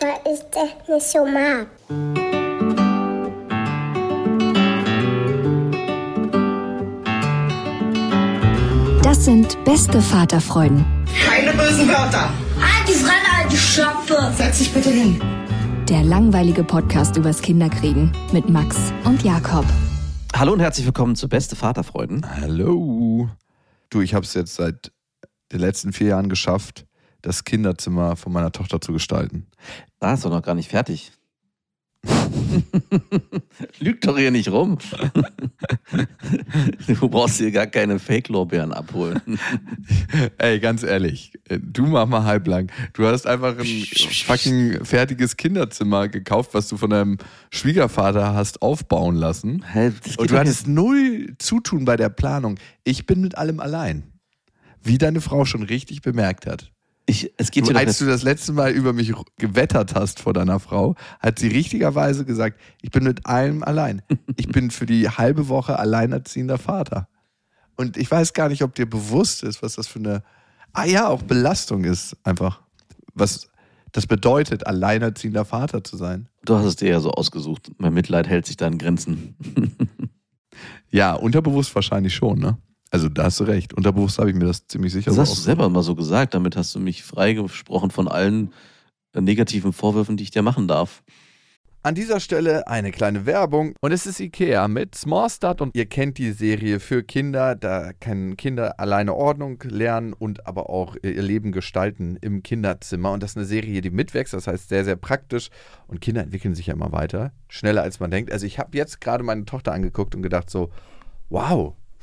Weil ich das nicht so mag. Das sind beste Vaterfreuden. Keine bösen Wörter. Die Fremde, alte Schöpfe. Setz dich bitte hin. Der langweilige Podcast übers Kinderkriegen mit Max und Jakob. Hallo und herzlich willkommen zu Beste Vaterfreuden. Hallo. Du, ich habe es jetzt seit den letzten vier Jahren geschafft, das Kinderzimmer von meiner Tochter zu gestalten. Da ist doch noch gar nicht fertig. Lüg doch hier nicht rum. du brauchst hier gar keine Fake-Lorbeeren abholen. Ey, ganz ehrlich, du mach mal halblang. Du hast einfach ein fucking fertiges Kinderzimmer gekauft, was du von deinem Schwiegervater hast aufbauen lassen. Hä, Und du hattest null Zutun bei der Planung. Ich bin mit allem allein. Wie deine Frau schon richtig bemerkt hat. Ich, es geht du, als du das letzte Mal über mich gewettert hast vor deiner Frau, hat sie richtigerweise gesagt, ich bin mit allem allein. Ich bin für die halbe Woche alleinerziehender Vater. Und ich weiß gar nicht, ob dir bewusst ist, was das für eine, ah ja, auch Belastung ist, einfach. Was das bedeutet, alleinerziehender Vater zu sein. Du hast es dir ja so ausgesucht. Mein Mitleid hält sich da in Grenzen. ja, unterbewusst wahrscheinlich schon, ne? Also da hast du recht. Unterbewusst habe ich mir das ziemlich sicher Das hast du selber mal so gesagt. Damit hast du mich freigesprochen von allen äh, negativen Vorwürfen, die ich dir machen darf. An dieser Stelle eine kleine Werbung und es ist Ikea mit Small Start und ihr kennt die Serie für Kinder. Da können Kinder alleine Ordnung lernen und aber auch ihr Leben gestalten im Kinderzimmer. Und das ist eine Serie, die mitwächst, das heißt sehr, sehr praktisch. Und Kinder entwickeln sich ja immer weiter, schneller als man denkt. Also ich habe jetzt gerade meine Tochter angeguckt und gedacht so, wow,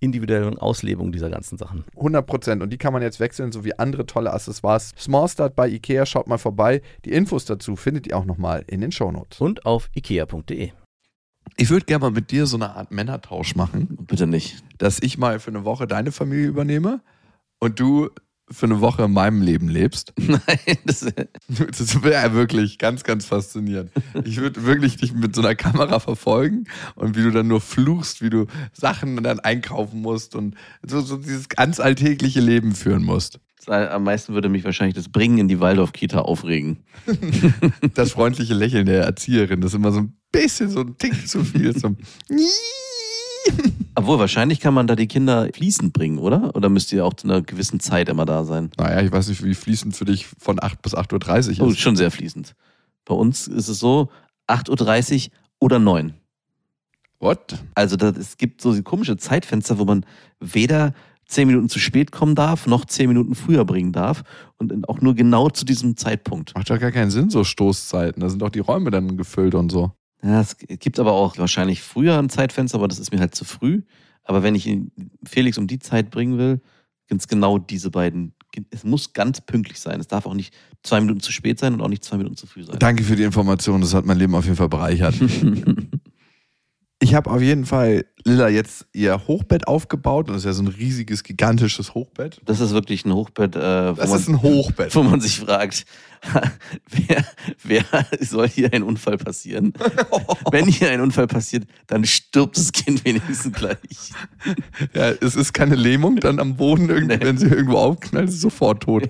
individuellen Auslebung dieser ganzen Sachen. 100 Prozent. Und die kann man jetzt wechseln, so wie andere tolle Accessoires. Small Start bei Ikea, schaut mal vorbei. Die Infos dazu findet ihr auch nochmal in den Shownotes. Und auf ikea.de. Ich würde gerne mal mit dir so eine Art Männertausch machen. Bitte nicht. Dass ich mal für eine Woche deine Familie übernehme und du für eine Woche in meinem Leben lebst. Nein, das, das wäre wirklich ganz, ganz faszinierend. Ich würde wirklich dich mit so einer Kamera verfolgen und wie du dann nur fluchst, wie du Sachen dann einkaufen musst und so, so dieses ganz alltägliche Leben führen musst. Am meisten würde mich wahrscheinlich das Bringen in die Waldorf-Kita aufregen. Das freundliche Lächeln der Erzieherin, das ist immer so ein bisschen so ein Tick zu viel. So Obwohl, wahrscheinlich kann man da die Kinder fließend bringen, oder? Oder müsst ihr auch zu einer gewissen Zeit immer da sein? Naja, ich weiß nicht, wie fließend für dich von 8 bis 8.30 Uhr ist. Oh, schon sehr fließend. Bei uns ist es so, 8.30 Uhr oder 9. What? Also das, es gibt so komische Zeitfenster, wo man weder 10 Minuten zu spät kommen darf, noch 10 Minuten früher bringen darf. Und auch nur genau zu diesem Zeitpunkt. Macht doch gar keinen Sinn, so Stoßzeiten. Da sind doch die Räume dann gefüllt und so. Ja, es gibt aber auch wahrscheinlich früher ein Zeitfenster, aber das ist mir halt zu früh. Aber wenn ich Felix um die Zeit bringen will, sind es genau diese beiden es muss ganz pünktlich sein. Es darf auch nicht zwei Minuten zu spät sein und auch nicht zwei Minuten zu früh sein. Danke für die Information, das hat mein Leben auf jeden Fall bereichert. Ich habe auf jeden Fall Lilla jetzt ihr Hochbett aufgebaut und das ist ja so ein riesiges, gigantisches Hochbett. Das ist wirklich ein Hochbett, äh, wo, Das man, ist ein Hochbett. wo man sich fragt, wer, wer soll hier ein Unfall passieren? Wenn hier ein Unfall passiert, dann stirbt das Kind wenigstens gleich. Ja, es ist keine Lähmung dann am Boden, irgendwie, Nee. wenn sie irgendwo aufknallt, ist sofort tot.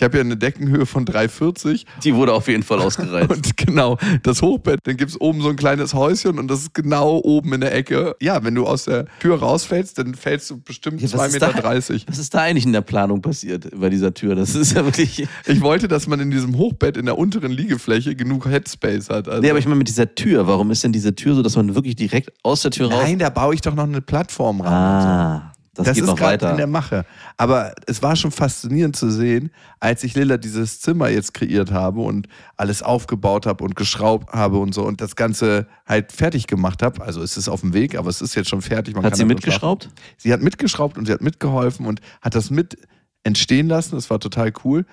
Ich habe ja eine Deckenhöhe von 3,40 Die wurde auf jeden Fall ausgereizt. und genau, das Hochbett, dann gibt es oben so ein kleines Häuschen und das ist genau oben in der Ecke. Ja, wenn du aus der Tür rausfällst, dann fällst du bestimmt Ja, 2,30 was ist da- Meter. Was ist da eigentlich in der Planung passiert bei dieser Tür? Das ist ja wirklich. Ich wollte, dass man in diesem Hochbett in der unteren Liegefläche genug Headspace hat. Also Nee, aber ich meine mit dieser Tür, warum ist denn diese Tür so, dass man wirklich direkt aus der Tür raus. Nein, da baue ich doch noch eine Plattform ran. Ah, das, Das geht ist noch gerade weiter. in der Mache. Aber es war schon faszinierend zu sehen, als ich Lilla dieses Zimmer jetzt kreiert habe und alles aufgebaut habe und geschraubt habe und so und das Ganze halt fertig gemacht habe. Also es ist auf dem Weg, aber es ist jetzt schon fertig. Man Hat sie mitgeschraubt? schlafen. Sie hat mitgeschraubt und sie hat mitgeholfen und hat das mit entstehen lassen. Das war total cool.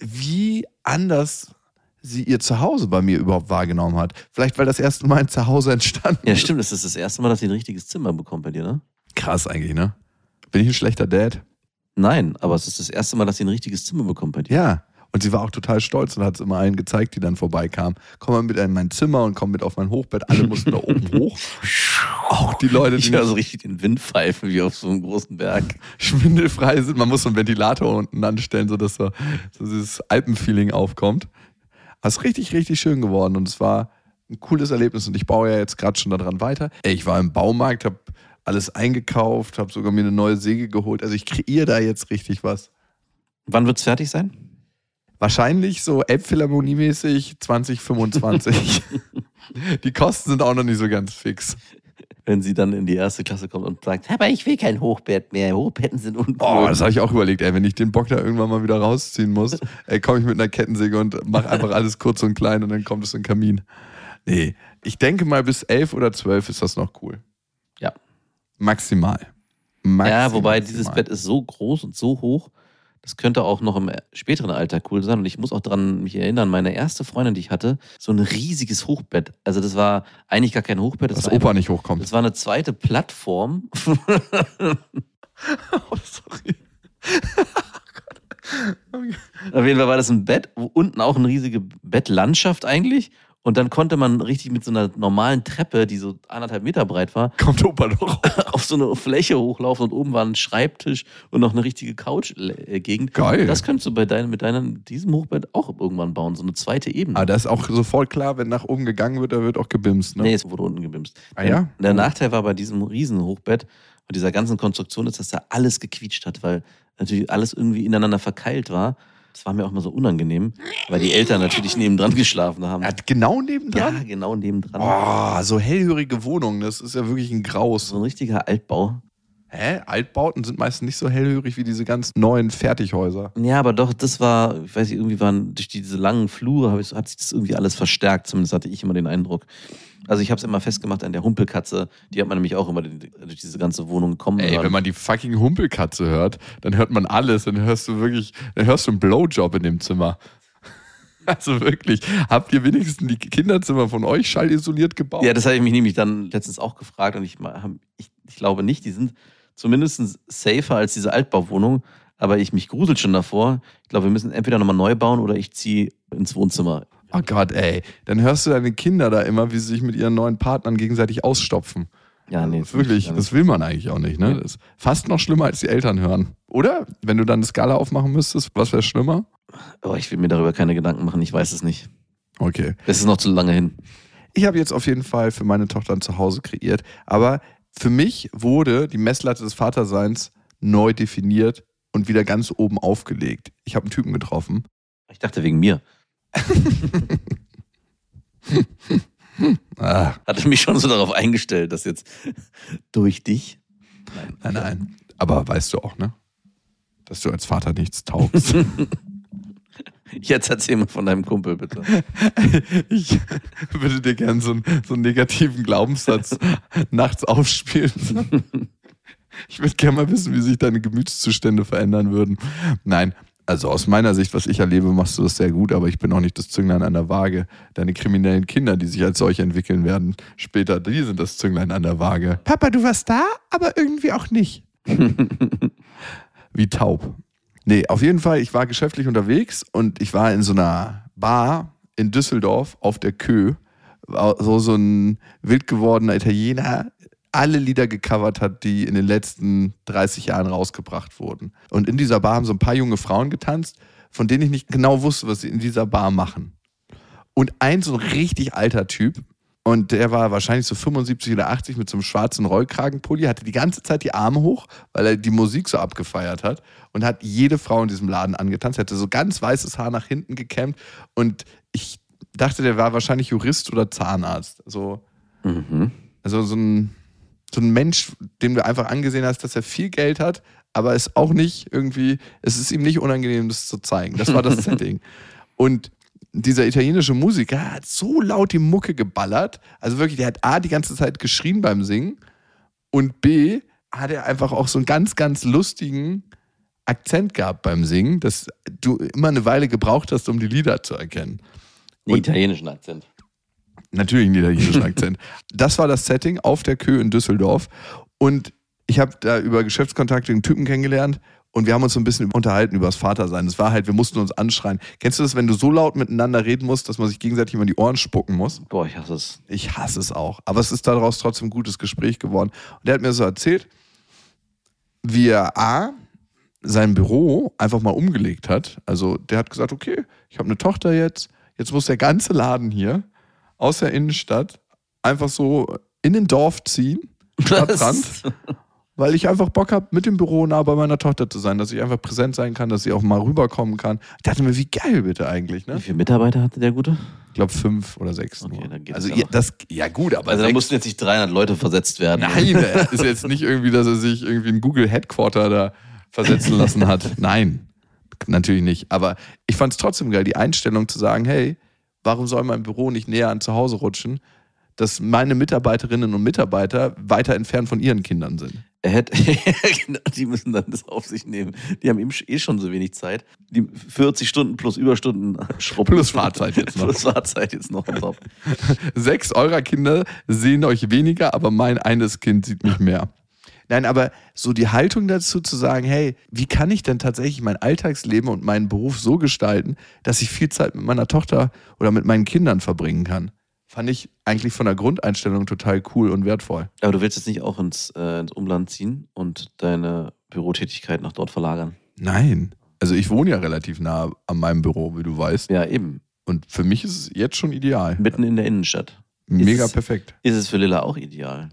Wie anders sie ihr Zuhause bei mir überhaupt wahrgenommen hat. Vielleicht, weil das erste Mal ein Zuhause entstanden Ja, ist. stimmt. Das ist das erste Mal, dass sie ein richtiges Zimmer bekommt bei dir, ne? Krass eigentlich, ne? Bin ich ein schlechter Dad? Nein, aber es ist das erste Mal, dass sie ein richtiges Zimmer bekommt bei dir. Ja. Und sie war auch total stolz und hat es immer allen gezeigt, die dann vorbeikamen. Komm mal mit in mein Zimmer und komm mit auf mein Hochbett. Alle mussten da oben hoch. Auch die Leute, die Ich höre so richtig den Wind pfeifen wie auf so einem großen Berg. schwindelfrei sind. Man muss so einen Ventilator unten anstellen, sodass so, so dieses Alpenfeeling aufkommt. Aber es ist richtig, richtig schön geworden und es war ein cooles Erlebnis und ich baue ja jetzt gerade schon daran weiter. Ey, ich war im Baumarkt, habe alles eingekauft, habe sogar mir eine neue Säge geholt. Also ich kreiere da jetzt richtig was. Wann wird's fertig sein? Wahrscheinlich so Elbphilharmonie-mäßig 2025. die Kosten sind auch noch nicht so ganz fix. Wenn sie dann in die erste Klasse kommt und sagt, aber ich will kein Hochbett mehr. Hochbetten sind uncool. Oh, das habe ich auch überlegt, ey, wenn ich den Bock da irgendwann mal wieder rausziehen muss, komme ich mit einer Kettensäge und mache einfach alles kurz und klein und dann kommt es in den Kamin. Nee, ich denke mal bis elf oder zwölf ist das noch cool. Maximal. Maxi- Ja, wobei maximal. dieses Bett ist so groß und so hoch, das könnte auch noch im späteren Alter cool sein. Und ich muss auch daran mich erinnern, meine erste Freundin, die ich hatte, so ein riesiges Hochbett. Also das war eigentlich gar kein Hochbett. Das Dass war Opa einfach- nicht hochkommt. Das war eine zweite Plattform. Oh, sorry. Auf jeden Fall war das ein Bett, wo unten auch eine riesige Bettlandschaft eigentlich. Und dann konnte man richtig mit so einer normalen Treppe, die so anderthalb Meter breit war, Kommt Opa doch auf so eine Fläche hochlaufen und oben war ein Schreibtisch und noch eine richtige Couch-Gegend. Geil. Das könntest du bei deinem, mit deinem, diesem Hochbett auch irgendwann bauen, so eine zweite Ebene. Aber das ist auch sofort klar, wenn nach oben gegangen wird, da wird auch gebimst. Ne? Nee, es wurde unten gebimst. Ah ja? Der Nachteil war bei diesem riesen Hochbett und dieser ganzen Konstruktion ist, dass da alles gequietscht hat, weil natürlich alles irgendwie ineinander verkeilt war. Das war mir auch mal so unangenehm, weil die Eltern natürlich nebendran geschlafen haben. Er hat genau Ja, nebendran. genau nebendran. Oh, so hellhörige Wohnungen, das ist ja wirklich ein Graus. So ein richtiger Altbau. Hä? Altbauten sind meistens nicht so hellhörig wie diese ganz neuen Fertighäuser. Ja, aber doch, das war, ich weiß nicht, irgendwie waren durch diese langen Flure ich, hat sich das irgendwie alles verstärkt. Zumindest hatte ich immer den Eindruck. Also ich habe es immer festgemacht an der Humpelkatze. Die hat man nämlich auch immer durch diese ganze Wohnung kommen Ey, hören. wenn man die fucking Humpelkatze hört, dann hört man alles. Dann hörst du wirklich, dann hörst du einen Blowjob in dem Zimmer. Also wirklich, habt ihr wenigstens die Kinderzimmer von euch schallisoliert gebaut? Ja, das habe ich mich nämlich dann letztens auch gefragt und ich, ich, ich glaube nicht, die sind zumindest safer als diese Altbauwohnung, aber ich mich gruselt schon davor. Ich glaube, wir müssen entweder nochmal neu bauen oder ich ziehe ins Wohnzimmer. Oh Gott, ey. Dann hörst du deine Kinder da immer, wie sie sich mit ihren neuen Partnern gegenseitig ausstopfen. Ja, nee. Das wirklich, das will man eigentlich auch nicht, ne? Das ist fast noch schlimmer, als die Eltern hören. Oder? Wenn du dann eine Skala aufmachen müsstest, was wäre schlimmer? Oh, ich will mir darüber keine Gedanken machen, ich weiß es nicht. Okay. Es ist noch zu lange hin. Ich habe jetzt auf jeden Fall für meine Tochter ein Zuhause kreiert, aber für mich wurde die Messlatte des Vaterseins neu definiert und wieder ganz oben aufgelegt. Ich habe einen Typen getroffen. Ich dachte wegen mir. Ah, Hatte mich schon so darauf eingestellt, dass jetzt durch dich. nein, nein. Aber weißt du auch, ne? Dass du als Vater nichts taugst. Jetzt erzähl mal von deinem Kumpel, bitte. ich würde dir gerne so, einen- so einen negativen Glaubenssatz nachts aufspielen. Ich würde gerne mal wissen, wie sich deine Gemütszustände verändern würden. Nein, also aus meiner Sicht, was ich erlebe, machst du das sehr gut, aber ich bin auch nicht das Zünglein an der Waage. Deine kriminellen Kinder, die sich als solche entwickeln werden, später, die sind das Zünglein an der Waage. Papa, du warst da, aber irgendwie auch nicht. Wie taub. Nee, auf jeden Fall, ich war geschäftlich unterwegs und ich war in so einer Bar in Düsseldorf auf der Kö, so, so ein wild gewordener Italiener, alle Lieder gecovert hat, die in den letzten 30 Jahren rausgebracht wurden. Und in dieser Bar haben so ein paar junge Frauen getanzt, von denen ich nicht genau wusste, was sie in dieser Bar machen. Und ein so ein richtig alter Typ, und der war wahrscheinlich so 75 oder 80 mit so einem schwarzen Rollkragenpulli, hatte die ganze Zeit die Arme hoch, weil er die Musik so abgefeiert hat und hat jede Frau in diesem Laden angetanzt. Er hatte so ganz weißes Haar nach hinten gekämmt und ich dachte, der war wahrscheinlich Jurist oder Zahnarzt. So, Mhm. also so ein, so ein Mensch, dem du einfach angesehen hast, dass er viel Geld hat, aber es auch nicht irgendwie, es ist ihm nicht unangenehm, das zu zeigen. Das war das Setting. Und dieser italienische Musiker hat so laut die Mucke geballert. Also wirklich, der hat A, die ganze Zeit geschrien beim Singen und B, hat er einfach auch so einen ganz, ganz lustigen Akzent gehabt beim Singen, dass du immer eine Weile gebraucht hast, um die Lieder zu erkennen. Den italienischen Akzent. Natürlich einen italienischen Akzent. Das war das Setting auf der Kö in Düsseldorf. Und ich habe da über Geschäftskontakte einen Typen kennengelernt und wir haben uns so ein bisschen unterhalten über das Vatersein. Es war halt, wir mussten uns anschreien. Kennst du das, wenn du so laut miteinander reden musst, dass man sich gegenseitig immer in die Ohren spucken muss? Boah, ich hasse es. Ich hasse es auch. Aber es ist daraus trotzdem ein gutes Gespräch geworden. Und der hat mir so erzählt, wie er A, sein Büro einfach mal umgelegt hat. Also der hat gesagt, okay, ich habe eine Tochter jetzt, jetzt muss der ganze Laden hier aus der Innenstadt einfach so in den Dorf ziehen, Stadtrand, weil ich einfach Bock habe, mit dem Büro nah bei meiner Tochter zu sein, dass ich einfach präsent sein kann, dass sie auch mal rüberkommen kann. Ich dachte mir, wie geil bitte eigentlich, Wie ne? viele Mitarbeiter hatte der Gute? Ich glaube fünf oder sechs. Okay, nur. dann geht also ja ihr, das, ja gut, aber Also da mussten jetzt nicht 300 Leute versetzt werden. Nein, es ist jetzt nicht irgendwie, dass er sich irgendwie in Google Headquarter da versetzen lassen hat. Nein, natürlich nicht. Aber ich fand es trotzdem geil, die Einstellung zu sagen, hey, warum soll mein Büro nicht näher an zu Hause rutschen, dass meine Mitarbeiterinnen und Mitarbeiter weiter entfernt von ihren Kindern sind. Er hätte, genau, die müssen dann das auf sich nehmen. Die haben eben eh schon so wenig Zeit. Die 40 Stunden plus Überstunden schrubben. Plus Fahrzeit jetzt noch. Plus Fahrzeit jetzt noch. Sechs eurer Kinder sehen euch weniger, aber mein eines Kind sieht mich mehr. Nein, aber so die Haltung dazu zu sagen, hey, wie kann ich denn tatsächlich mein Alltagsleben und meinen Beruf so gestalten, dass ich viel Zeit mit meiner Tochter oder mit meinen Kindern verbringen kann? Fand ich eigentlich von der Grundeinstellung total cool und wertvoll. Aber du willst jetzt nicht auch ins, äh, ins Umland ziehen und deine Bürotätigkeit nach dort verlagern? Nein. Also ich wohne ja relativ nah an meinem Büro, wie du weißt. Ja, eben. Und für mich ist es jetzt schon ideal. Mitten in der Innenstadt. Mega es- perfekt. Ist es für Lilla auch ideal?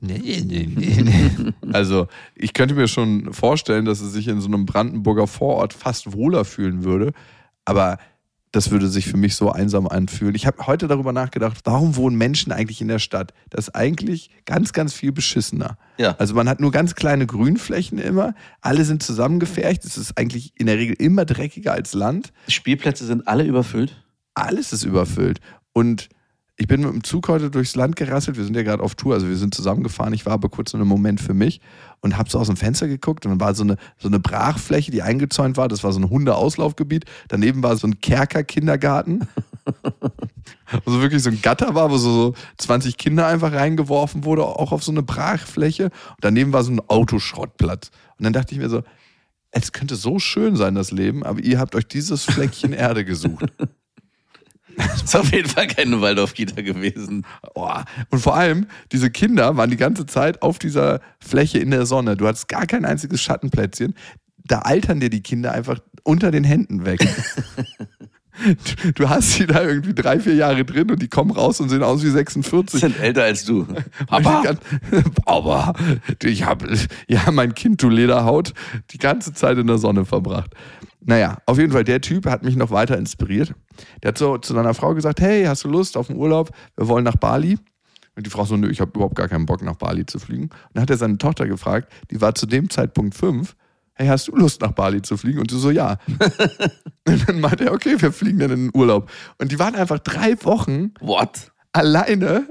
Nee, nee, nee, nee. Also, ich könnte mir schon vorstellen, dass es sich in so einem Brandenburger Vorort fast wohler fühlen würde. Aber das würde sich für mich so einsam anfühlen. Ich habe heute darüber nachgedacht, warum wohnen Menschen eigentlich in der Stadt? Das ist eigentlich ganz, ganz viel beschissener. Ja. Also man hat nur ganz kleine Grünflächen immer, alle sind zusammengefercht, es ist eigentlich in der Regel immer dreckiger als Land Spielplätze sind alle überfüllt. alles ist überfüllt. Und ich bin mit dem Zug heute durchs Land gerasselt. Wir sind ja gerade auf Tour, also wir sind zusammengefahren. Ich war aber kurz in einem Moment für mich und habe so aus dem Fenster geguckt und dann war so eine, so eine Brachfläche, die eingezäunt war. Das war so ein Hundeauslaufgebiet. Daneben war so ein Kerker-Kindergarten. Also wirklich so ein Gatter war, wo so, so 20 Kinder einfach reingeworfen wurde, auch auf so eine Brachfläche. Und daneben war so ein Autoschrottplatz. Und dann dachte ich mir so, es könnte so schön sein, das Leben, aber ihr habt euch dieses Fleckchen Erde gesucht. Ist auf jeden Fall keine Waldorf-Kita gewesen. Oh. Und vor allem, diese Kinder waren die ganze Zeit auf dieser Fläche in der Sonne. Du hattest gar kein einziges Schattenplätzchen. Da altern dir die Kinder einfach unter den Händen weg. Du- hast sie da irgendwie drei, vier Jahre drin und die kommen raus und sehen aus wie 46. Sind älter als du. Papa, Papa, ich habe ja mein Kind, du Lederhaut, die ganze Zeit in der Sonne verbracht. Naja, auf jeden Fall, der Typ hat mich noch weiter inspiriert. Der hat so zu seiner Frau gesagt: Hey, hast du Lust auf einen Urlaub? Wir wollen nach Bali. Und die Frau so: Nö, ich habe überhaupt gar keinen Bock, nach Bali zu fliegen. Und dann hat er seine Tochter gefragt, die war zu dem Zeitpunkt fünf: Hey, hast du Lust, nach Bali zu fliegen? Und sie so: Ja. und dann meinte er: Okay, wir fliegen dann in den Urlaub. Und die waren einfach drei Wochen What? alleine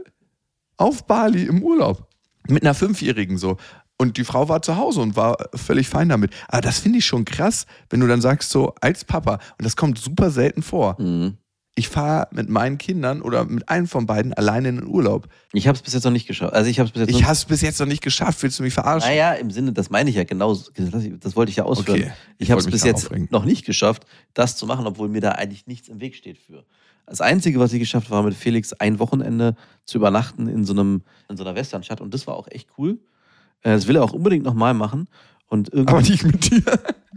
auf Bali im Urlaub. Mit einer Fünfjährigen so. Und die Frau war zu Hause und war völlig fein damit. Aber das finde ich schon krass, wenn du dann sagst, so als Papa, und das kommt super selten vor. Mhm. Ich fahre mit meinen Kindern oder mit einem von beiden alleine in den Urlaub. Ich habe es bis jetzt noch nicht geschafft. Also ich habe es bis jetzt Ich noch habe es bis jetzt noch nicht geschafft. Willst du mich verarschen? Naja, im Sinne, das meine ich ja genau, das, wollte ich ja ausführen. Okay, ich ich habe es bis jetzt aufregen. noch nicht geschafft, das zu machen, obwohl mir da eigentlich nichts im Weg steht für. Das Einzige, was ich geschafft habe, war mit Felix ein Wochenende zu übernachten in so, einem, in so einer Westernstadt und das war auch echt cool. Äh, Das will er auch unbedingt nochmal machen. Und Aber nicht mit dir.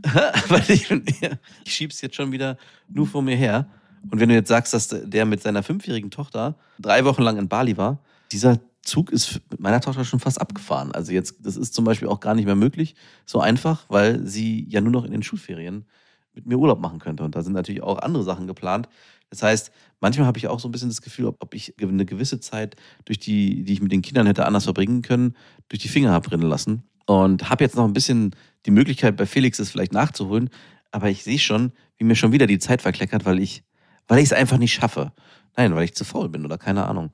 weil ich, ich schieb's jetzt schon wieder nur vor mir her. Und wenn du jetzt sagst, dass der mit seiner fünfjährigen Tochter drei Wochen lang in Bali war, dieser Zug ist mit meiner Tochter schon fast abgefahren. Also jetzt, das ist zum Beispiel auch gar nicht mehr möglich, so einfach, weil sie ja nur noch in den Schulferien mit mir Urlaub machen könnte. Und da sind natürlich auch andere Sachen geplant. Das heißt, manchmal habe ich auch so ein bisschen das Gefühl, ob, ob ich eine gewisse Zeit, durch die, die ich mit den Kindern hätte anders verbringen können, durch die Finger habe rinnen lassen. Und habe jetzt noch ein bisschen die Möglichkeit, bei Felix es vielleicht nachzuholen. Aber ich sehe schon, wie mir schon wieder die Zeit verkleckert, weil ich weil ich es einfach nicht schaffe. Nein, weil ich zu faul bin oder keine Ahnung.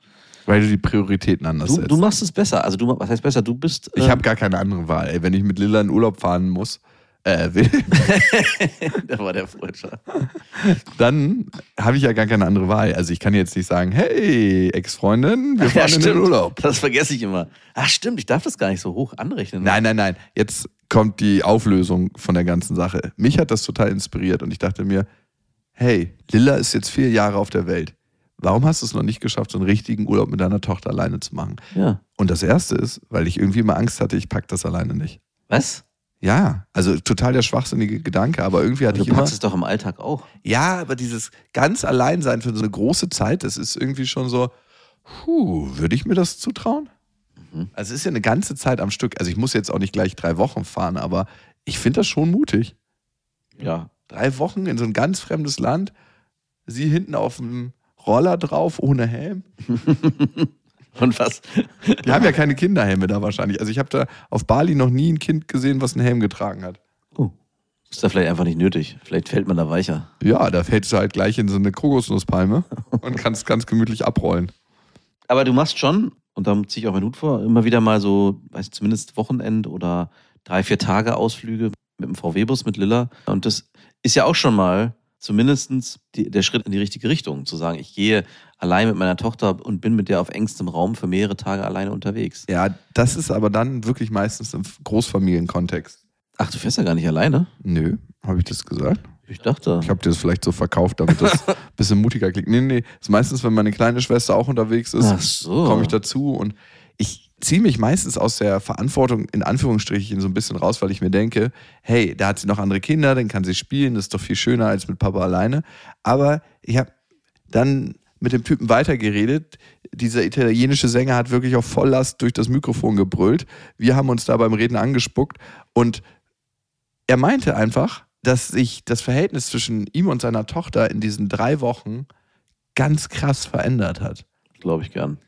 Weil du die Prioritäten anders Du, setzt. du machst es besser. Also du, was heißt besser? Du bist. ich äh, habe gar keine andere Wahl. Ey, wenn ich mit Lilla in Urlaub fahren muss, äh, will, da war der Freudscher. dann habe ich ja gar keine andere Wahl. Also ich kann jetzt nicht sagen, hey, Ex-Freundin, wir fahren in den Urlaub. Das vergesse ich immer. Ach stimmt, ich darf das gar nicht so hoch anrechnen. Nein, nein, nein. Jetzt kommt die Auflösung von der ganzen Sache. Mich hat das total inspiriert und ich dachte mir, hey, Lilla ist jetzt vier Jahre auf der Welt. Warum hast du es noch nicht geschafft, so einen richtigen Urlaub mit deiner Tochter alleine zu machen? Ja. Und das erste ist, weil ich irgendwie immer Angst hatte, ich pack das alleine nicht. Was? Ja, also total der schwachsinnige Gedanke, aber irgendwie hatte Du ich immer. packst es doch im Alltag auch. Ja, aber dieses ganz Alleinsein für so eine große Zeit, das ist irgendwie schon so, puh, würde ich mir das zutrauen? Mhm. Also es ist ja eine ganze Zeit am Stück. Also ich muss jetzt auch nicht gleich drei Wochen fahren, aber ich finde das schon mutig. Ja. Drei Wochen in so ein ganz fremdes Land, sie hinten auf dem Roller drauf, ohne Helm. Und was? Die haben ja keine Kinderhelme da wahrscheinlich. Also ich habe da auf Bali noch nie ein Kind gesehen, was einen Helm getragen hat. Oh. Ist da vielleicht einfach nicht nötig. Vielleicht fällt man da weicher. Ja, da fällst du halt gleich in so eine Kokosnusspalme und kannst ganz gemütlich abrollen. Aber du machst schon, und da ziehe ich auch meinen Hut vor, immer wieder mal so, weiß ich, zumindest Wochenend oder drei, vier Tage Ausflüge mit dem VW-Bus mit Lilla. Und das ist ja auch schon mal zumindest die, der Schritt in die richtige Richtung, zu sagen, ich gehe allein mit meiner Tochter und bin mit der auf engstem Raum für mehrere Tage alleine unterwegs. Ja, das ist aber dann wirklich meistens im Großfamilienkontext. Ach, du fährst ja gar nicht alleine? Nö, habe ich das gesagt? Ich dachte. Ich habe dir das vielleicht so verkauft, damit das ein bisschen mutiger klingt. Nee, nee, das ist meistens, wenn meine kleine Schwester auch unterwegs ist, so. komme ich dazu und ich ziehe mich meistens aus der Verantwortung in Anführungsstrichen so ein bisschen raus, weil ich mir denke, hey, da hat sie noch andere Kinder, dann kann sie spielen, das ist doch viel schöner als mit Papa alleine. Aber ich habe dann mit dem Typen weitergeredet. Dieser italienische Sänger hat wirklich auf Volllast durch das Mikrofon gebrüllt. Wir haben uns da beim Reden angespuckt und er meinte einfach, dass sich das Verhältnis zwischen ihm und seiner Tochter in diesen drei Wochen ganz krass verändert hat. Glaube ich gern.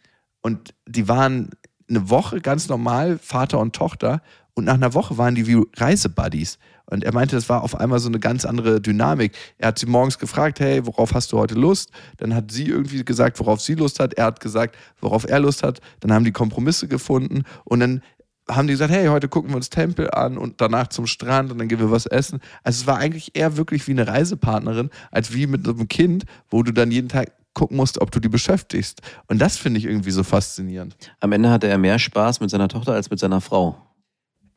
Und die waren eine Woche ganz normal, Vater und Tochter. Und nach einer Woche waren die wie Reisebuddies. Und er meinte, das war auf einmal so eine ganz andere Dynamik. Er hat sie morgens gefragt, hey, worauf hast du heute Lust? Dann hat sie irgendwie gesagt, worauf sie Lust hat. Er hat gesagt, worauf er Lust hat. Dann haben die Kompromisse gefunden. Und dann haben die gesagt, hey, heute gucken wir uns Tempel an und danach zum Strand und dann gehen wir was essen. Also es war eigentlich eher wirklich wie eine Reisepartnerin, als wie mit einem Kind, wo du dann jeden Tag gucken musst, ob du die beschäftigst. Und das finde ich irgendwie so faszinierend. Am Ende hatte er mehr Spaß mit seiner Tochter als mit seiner Frau.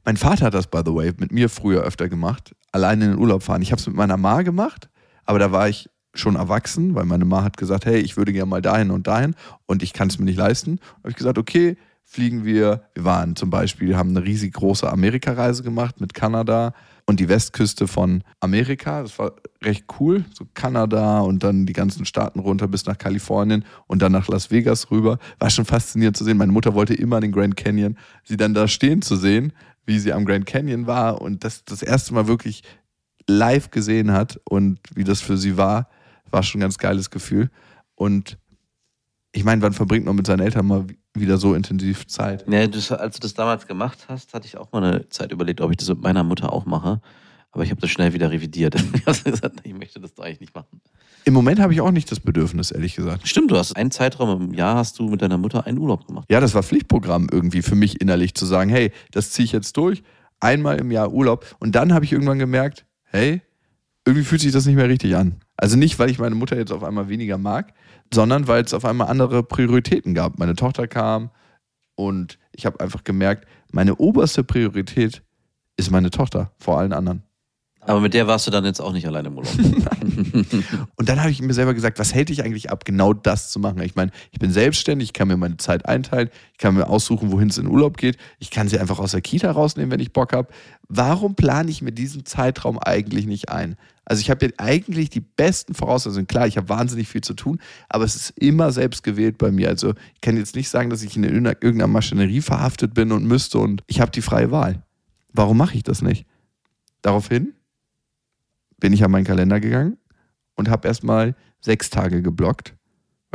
Mein Vater hat das, by the way, mit mir früher öfter gemacht, alleine in den Urlaub fahren. Ich habe es mit meiner Ma gemacht, aber da war ich schon erwachsen, weil meine Ma hat gesagt, hey, ich würde gerne mal dahin und dahin und ich kann es mir nicht leisten. habe ich gesagt, okay, fliegen wir. Wir waren zum Beispiel, haben eine riesig große Amerikareise gemacht mit Kanada und die Westküste von Amerika. Das war recht cool. So Kanada und dann die ganzen Staaten runter bis nach Kalifornien und dann nach Las Vegas rüber. War schon faszinierend zu sehen. Meine Mutter wollte immer den Grand Canyon. Sie dann da stehen zu sehen, wie sie am Grand Canyon war und das das erste Mal wirklich live gesehen hat und wie das für sie war, war schon ein ganz geiles Gefühl. Und ich meine, wann verbringt man mit seinen Eltern mal wieder so intensiv Zeit? Ja, das, als du das damals gemacht hast, hatte ich auch mal eine Zeit überlegt, ob ich das mit meiner Mutter auch mache. Aber ich habe das schnell wieder revidiert. Ich habe gesagt, ich möchte das doch eigentlich nicht machen. Im Moment habe ich auch nicht das Bedürfnis, ehrlich gesagt. Stimmt, du hast einen Zeitraum im Jahr hast du mit deiner Mutter einen Urlaub gemacht. Ja, das war Pflichtprogramm irgendwie für mich innerlich zu sagen, hey, das ziehe ich jetzt durch, einmal im Jahr Urlaub. Und dann habe ich irgendwann gemerkt, hey, irgendwie fühlt sich das nicht mehr richtig an. Also nicht, weil ich meine Mutter jetzt auf einmal weniger mag, sondern weil es auf einmal andere Prioritäten gab. Meine Tochter kam und ich habe einfach gemerkt, meine oberste Priorität ist meine Tochter vor allen anderen. Aber mit der warst du dann jetzt auch nicht alleine im Urlaub. Und dann habe ich mir selber gesagt, was hält dich eigentlich ab, genau das zu machen? Ich meine, ich bin selbstständig, ich kann mir meine Zeit einteilen, ich kann mir aussuchen, wohin es in Urlaub geht, ich kann sie einfach aus der Kita rausnehmen, wenn ich Bock habe. Warum plane ich mir diesen Zeitraum eigentlich nicht ein? Also ich habe ja eigentlich die besten Voraussetzungen. Klar, ich habe wahnsinnig viel zu tun, aber es ist immer selbst gewählt bei mir. Also ich kann jetzt nicht sagen, dass ich in irgendeiner Maschinerie verhaftet bin und müsste und ich habe die freie Wahl. Warum mache ich das nicht? Daraufhin bin ich an meinen Kalender gegangen und habe erstmal sechs Tage geblockt.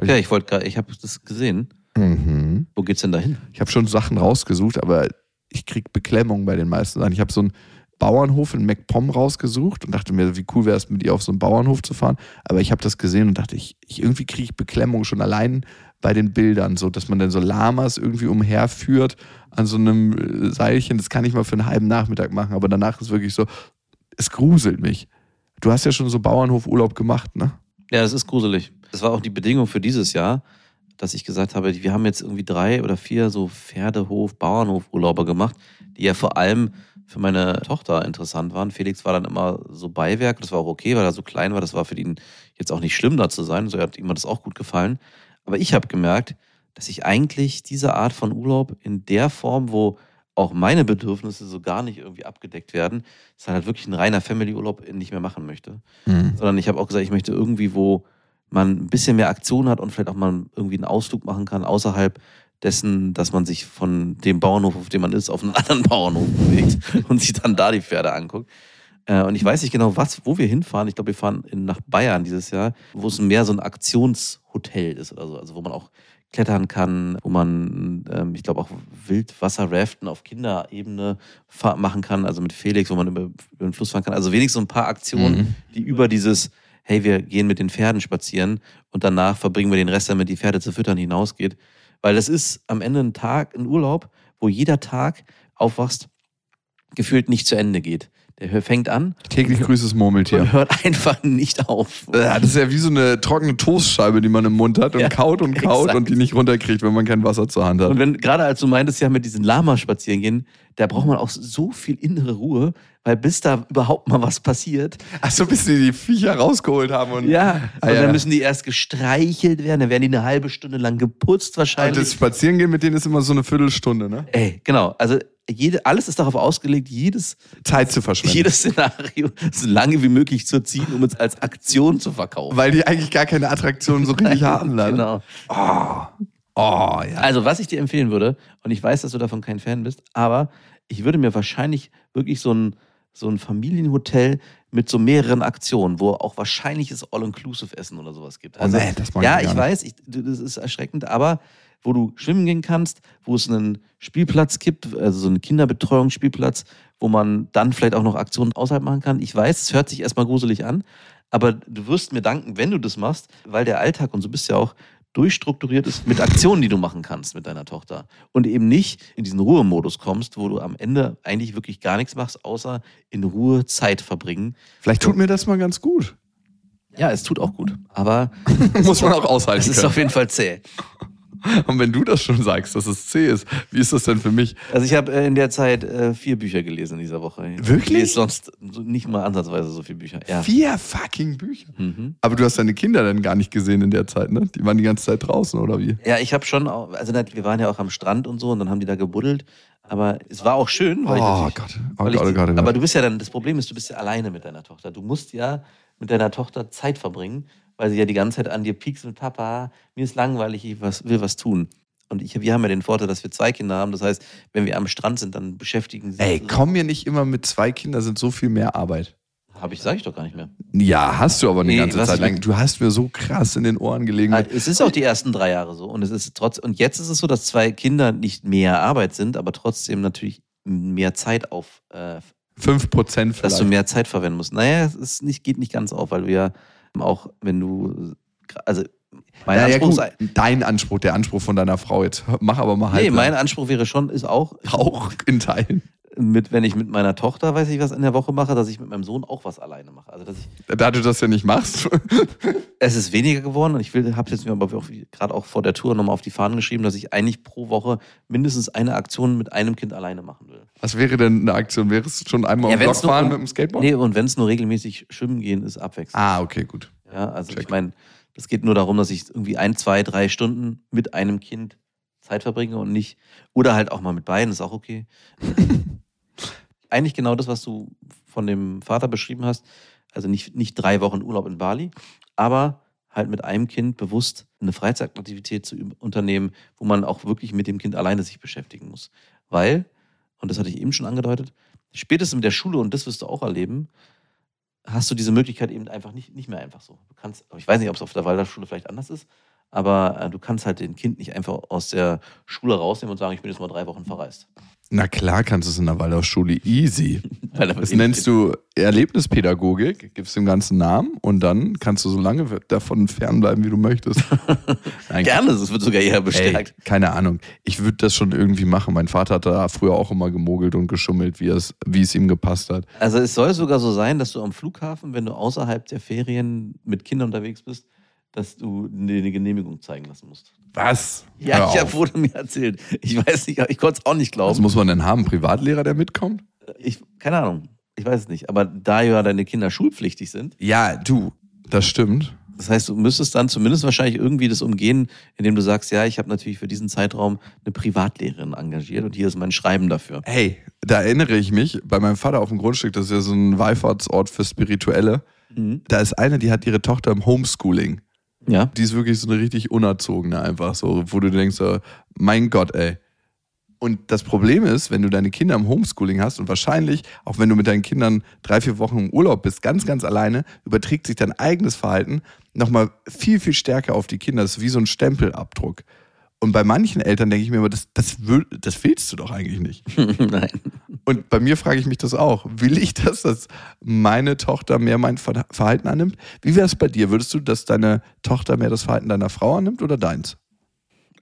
Ja, ich wollte gerade, ich habe das gesehen. Mhm. Wo geht's denn dahin? Ich habe schon Sachen rausgesucht, aber ich krieg Beklemmung bei den meisten Sachen. Ich habe so einen Bauernhof in MacPom rausgesucht und dachte mir, wie cool wäre es, mit ihr auf so einen Bauernhof zu fahren. Aber ich habe das gesehen und dachte, ich, ich irgendwie kriege ich Beklemmung schon allein bei den Bildern, so dass man dann so Lamas irgendwie umherführt an so einem Seilchen. Das kann ich mal für einen halben Nachmittag machen, aber danach ist wirklich so, es gruselt mich. Du hast ja schon so Bauernhofurlaub gemacht, ne? Ja, das ist gruselig. Das war auch die Bedingung für dieses Jahr, dass ich gesagt habe, wir haben jetzt irgendwie drei oder vier so Pferdehof, Bauernhofurlauber gemacht, die ja vor allem für meine Tochter interessant waren. Felix war dann immer so Beiwerk, das war auch okay, weil er so klein war, das war für ihn jetzt auch nicht schlimm da zu sein, so hat ihm das auch gut gefallen. Aber ich habe gemerkt, dass ich eigentlich diese Art von Urlaub in der Form, wo auch meine Bedürfnisse so gar nicht irgendwie abgedeckt werden, ist halt wirklich ein reiner Family-Urlaub nicht mehr machen möchte. Mhm. Sondern ich habe auch gesagt, ich möchte irgendwie, wo man ein bisschen mehr Aktion hat und vielleicht auch mal irgendwie einen Ausflug machen kann, außerhalb dessen, dass man sich von dem Bauernhof, auf dem man ist, auf einen anderen Bauernhof bewegt und sich dann da die Pferde anguckt. Äh, Und ich weiß nicht genau, was, wo wir hinfahren. Ich glaube, wir fahren in, nach Bayern dieses Jahr, wo es mehr so ein Aktionshotel ist oder so. Also wo man auch klettern kann, wo man, ähm, ich glaube, auch Wildwasserraften auf Kinderebene machen kann, also mit Felix, wo man über, über den Fluss fahren kann. Also wenigstens so ein paar Aktionen, Mhm. die über dieses, hey, wir gehen mit den Pferden spazieren und danach verbringen wir den Rest damit, die Pferde zu füttern, hinausgeht. Weil das ist am Ende ein Tag, ein Urlaub, wo jeder Tag aufwachst, gefühlt nicht zu Ende geht. Der fängt an Täglich grüßes Murmeltier. und hört einfach nicht auf. Ja, das ist ja wie so eine trockene Toastscheibe, die man im Mund hat und Ja, kaut und kaut exakt. und die nicht runterkriegt, wenn man kein Wasser zur Hand hat. Und wenn, gerade als du meintest, ja, mit diesen Lama spazieren gehen, da braucht man auch so viel innere Ruhe, weil bis da überhaupt mal was passiert, Ach so, bis die die Viecher rausgeholt haben. Und, ja, Ah, und ja. dann müssen die erst gestreichelt werden, dann werden die eine halbe Stunde lang geputzt und wahrscheinlich. das Spazierengehen mit denen ist immer so eine Viertelstunde, ne? Ey, genau, also jede, alles ist darauf ausgelegt, jedes, Zeit zu verschwenden. jedes Szenario so lange wie möglich zu ziehen, um es als Aktion zu verkaufen. Weil die eigentlich gar keine Attraktion so richtig haben dann. Genau. Oh, ja. Also, was ich dir empfehlen würde, und ich weiß, dass du davon kein Fan bist, aber ich würde mir wahrscheinlich wirklich so ein, so ein Familienhotel mit so mehreren Aktionen, wo auch wahrscheinliches All-Inclusive-Essen oder sowas gibt. Also, Oh nee, das mag ja, ich ich weiß, ich, das ist erschreckend, aber wo du schwimmen gehen kannst, wo es einen Spielplatz gibt, also so einen Kinderbetreuungsspielplatz, wo man dann vielleicht auch noch Aktionen außerhalb machen kann. Ich weiß, es hört sich erstmal gruselig an, aber du wirst mir danken, wenn du das machst, weil der Alltag, und so bist du ja auch, durchstrukturiert ist mit Aktionen, die du machen kannst mit deiner Tochter. Und eben nicht in diesen Ruhemodus kommst, wo du am Ende eigentlich wirklich gar nichts machst, außer in Ruhe Zeit verbringen. Vielleicht tut mir das mal ganz gut. Ja, es tut auch gut. Aber Muss man auch aushalten es ist auf jeden Fall zäh. Und wenn du das schon sagst, dass es C ist, wie ist das denn für mich? Also ich habe äh, in der Zeit äh, vier Bücher gelesen in dieser Woche. Wirklich? Ich lese sonst so nicht mal ansatzweise so viele Bücher. Ja. Vier fucking Bücher. Mhm. Aber du hast deine Kinder dann gar nicht gesehen in der Zeit, ne? Die waren die ganze Zeit draußen, oder wie? Ja, ich habe schon, auch, also wir waren ja auch am Strand und so und dann haben die da gebuddelt. Aber es war auch schön. Weil ich Oh natürlich- Gott. Oh weil ich Gott, oh die- Gott, oh Aber Gott. du bist ja dann, das Problem ist, du bist ja alleine mit deiner Tochter. Du musst ja mit deiner Tochter Zeit verbringen, weil sie ja die ganze Zeit an dir piekst mit Papa, mir ist langweilig, ich was, will was tun. Und ich, wir haben ja den Vorteil, dass wir zwei Kinder haben. Das heißt, wenn wir am Strand sind, dann beschäftigen sie Ey, komm mir nicht immer mit zwei Kindern, sind so viel mehr Arbeit. Habe ich, sage ich doch gar nicht mehr. Ja, hast du aber eine Nee, ganze Zeit lang. Du hast mir so krass in den Ohren gelegen. Ah, Es ist auch die ersten drei Jahre so. Und es ist trotz, und jetzt ist es so, dass zwei Kinder nicht mehr Arbeit sind, aber trotzdem natürlich mehr Zeit auf, äh, 5% vielleicht. dass du mehr Zeit verwenden musst. Naja, es nicht, geht nicht ganz auf, weil du ja auch, wenn du, also mein ja, ja, Anspruch gut, ist, dein Anspruch, der Anspruch von deiner Frau. Jetzt mach aber mal halt. nee, mein Anspruch wäre schon, ist auch, auch in Teilen. Mit, wenn ich mit meiner Tochter, weiß ich was in der Woche mache, dass ich mit meinem Sohn auch was alleine mache. Also dass ich, Da du das ja nicht machst. es ist weniger geworden und ich will, habe jetzt mir aber gerade auch vor der Tour nochmal auf die Fahnen geschrieben, dass ich eigentlich pro Woche mindestens eine Aktion mit einem Kind alleine machen will. Was wäre denn eine Aktion? Wärst du schon einmal Ja, Block fahren um- mit dem Skateboard? Nee, und wenn es nur regelmäßig schwimmen gehen, ist abwechselnd. Ah, okay, gut. Ja, also Check. ich meine, das geht nur darum, dass ich irgendwie ein, zwei, drei Stunden mit einem Kind Zeit verbringe und nicht, oder halt auch mal mit beiden, ist auch okay. Eigentlich genau das, was du von dem Vater beschrieben hast. Also nicht, nicht drei Wochen Urlaub in Bali, aber halt mit einem Kind bewusst eine Freizeitaktivität zu unternehmen, wo man auch wirklich mit dem Kind alleine sich beschäftigen muss. Weil, und das hatte ich eben schon angedeutet, spätestens mit der Schule, und das wirst du auch erleben, hast du diese Möglichkeit eben einfach nicht, nicht mehr einfach so. Du kannst, ich weiß nicht, ob es auf der Waldorfschule vielleicht anders ist, aber äh, du kannst halt den Kind nicht einfach aus der Schule rausnehmen und sagen, ich bin jetzt mal drei Wochen verreist. Na klar kannst du es in der Waldorfschule easy. Das nennst du Erlebnispädagogik, gibst dem ganzen Namen und dann kannst du so lange davon fernbleiben, wie du möchtest. Nein, Gerne, das wird sogar eher Ey, bestärkt. keine Ahnung. Ich würde das schon irgendwie machen. Mein Vater hat da früher auch immer gemogelt und geschummelt, wie es, wie es ihm gepasst hat. Also es soll sogar so sein, dass du am Flughafen, wenn du außerhalb der Ferien mit Kindern unterwegs bist, dass du eine Genehmigung zeigen lassen musst. Was? Ja, ich habe auf. wurde mir erzählt. Ich weiß nicht, ich konnte es auch nicht Was glauben. muss man denn haben? Privatlehrer, der mitkommt? Ich, keine Ahnung, ich weiß es nicht. Aber da ja deine Kinder schulpflichtig sind, Ja, du, das stimmt. Das heißt, du müsstest dann zumindest wahrscheinlich irgendwie das umgehen, indem du sagst, ja, ich habe natürlich für diesen Zeitraum eine Privatlehrerin engagiert und hier ist mein Schreiben dafür. Hey, da erinnere ich mich, bei meinem Vater auf dem Grundstück, das ist ja so ein Wallfahrtsort für Spirituelle. Mhm. Da ist eine, die hat ihre Tochter im Homeschooling. Ja. Die ist wirklich so eine richtig unerzogene einfach so, wo du denkst, so, mein Gott, ey. Und das Problem ist, wenn du deine Kinder im Homeschooling hast und wahrscheinlich, auch wenn du mit deinen Kindern drei, vier Wochen im Urlaub bist, ganz, ganz alleine, überträgt sich dein eigenes Verhalten nochmal viel, viel stärker auf die Kinder. Das ist wie so ein Stempelabdruck. Und bei manchen Eltern denke ich mir immer, das, das, will, das willst du doch eigentlich nicht. Nein. Und bei mir frage ich mich das auch. Will ich das, dass meine Tochter mehr mein Ver- Verhalten annimmt? Wie wäre es bei dir? Würdest du, dass deine Tochter mehr das Verhalten deiner Frau annimmt oder deins?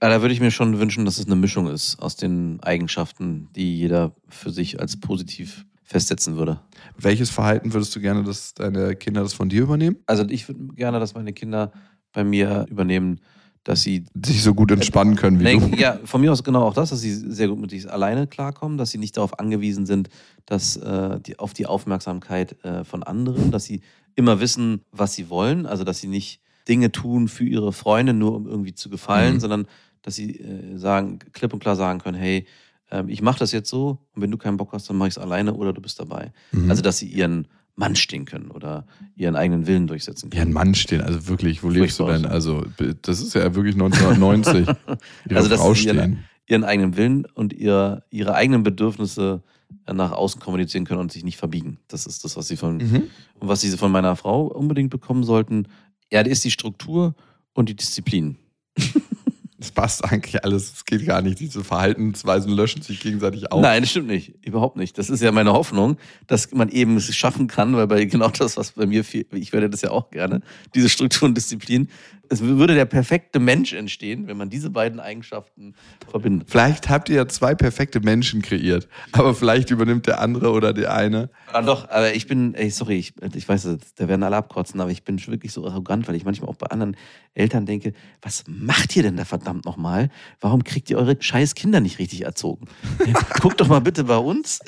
Aber da würde ich mir schon wünschen, dass es eine Mischung ist aus den Eigenschaften, die jeder für sich als positiv festsetzen würde. Welches Verhalten würdest du gerne, dass deine Kinder das von dir übernehmen? Also ich würde gerne, dass meine Kinder bei mir übernehmen, dass sie Sich so gut entspannen können wie Nee, du. ja, von mir aus genau auch das, dass sie sehr gut mit sich alleine klarkommen, dass sie nicht darauf angewiesen sind, dass äh, die, auf die Aufmerksamkeit äh, von anderen, dass sie immer wissen, was sie wollen, also dass sie nicht Dinge tun für ihre Freunde, nur um irgendwie zu gefallen, Mhm. sondern dass sie äh, sagen, klipp und klar sagen können, hey, ähm, ich mache das jetzt so und wenn du keinen Bock hast, dann mache ich es alleine oder du bist dabei. Mhm. Also dass sie ihren Mann stehen können oder ihren eigenen Willen durchsetzen ja, ein können. Mann stehen, also wirklich, wo lebst du Furchtbar. denn? Also, das ist ja wirklich 1990. Ihre Also, dass Frau sie ihren- stehen. ihren eigenen Willen und ihr, ihre eigenen Bedürfnisse äh, nach außen kommunizieren können und sich nicht verbiegen. Das ist das, was sie von, Mhm. und was sie von meiner Frau unbedingt bekommen sollten. Ja, das ist die Struktur und die Disziplin. Das passt eigentlich alles. Es geht gar nicht. Diese Verhaltensweisen löschen sich gegenseitig auf. Nein, das stimmt nicht. Überhaupt nicht. Das ist ja meine Hoffnung, dass man eben es schaffen kann, weil bei genau das, was bei mir fehlt, ich werde das ja auch gerne, diese Struktur und Disziplin. Es würde der perfekte Mensch entstehen, wenn man diese beiden Eigenschaften verbindet. Vielleicht habt ihr ja zwei perfekte Menschen kreiert, aber vielleicht übernimmt der andere oder der eine. Ah, doch, aber ich bin, ey, sorry, ich, ich weiß, da werden alle abkotzen, aber ich bin wirklich so arrogant, weil ich manchmal auch bei anderen Eltern denke, was macht ihr denn da verdammt nochmal? Warum kriegt ihr eure scheiß Kinder nicht richtig erzogen? Guckt doch mal bitte bei uns.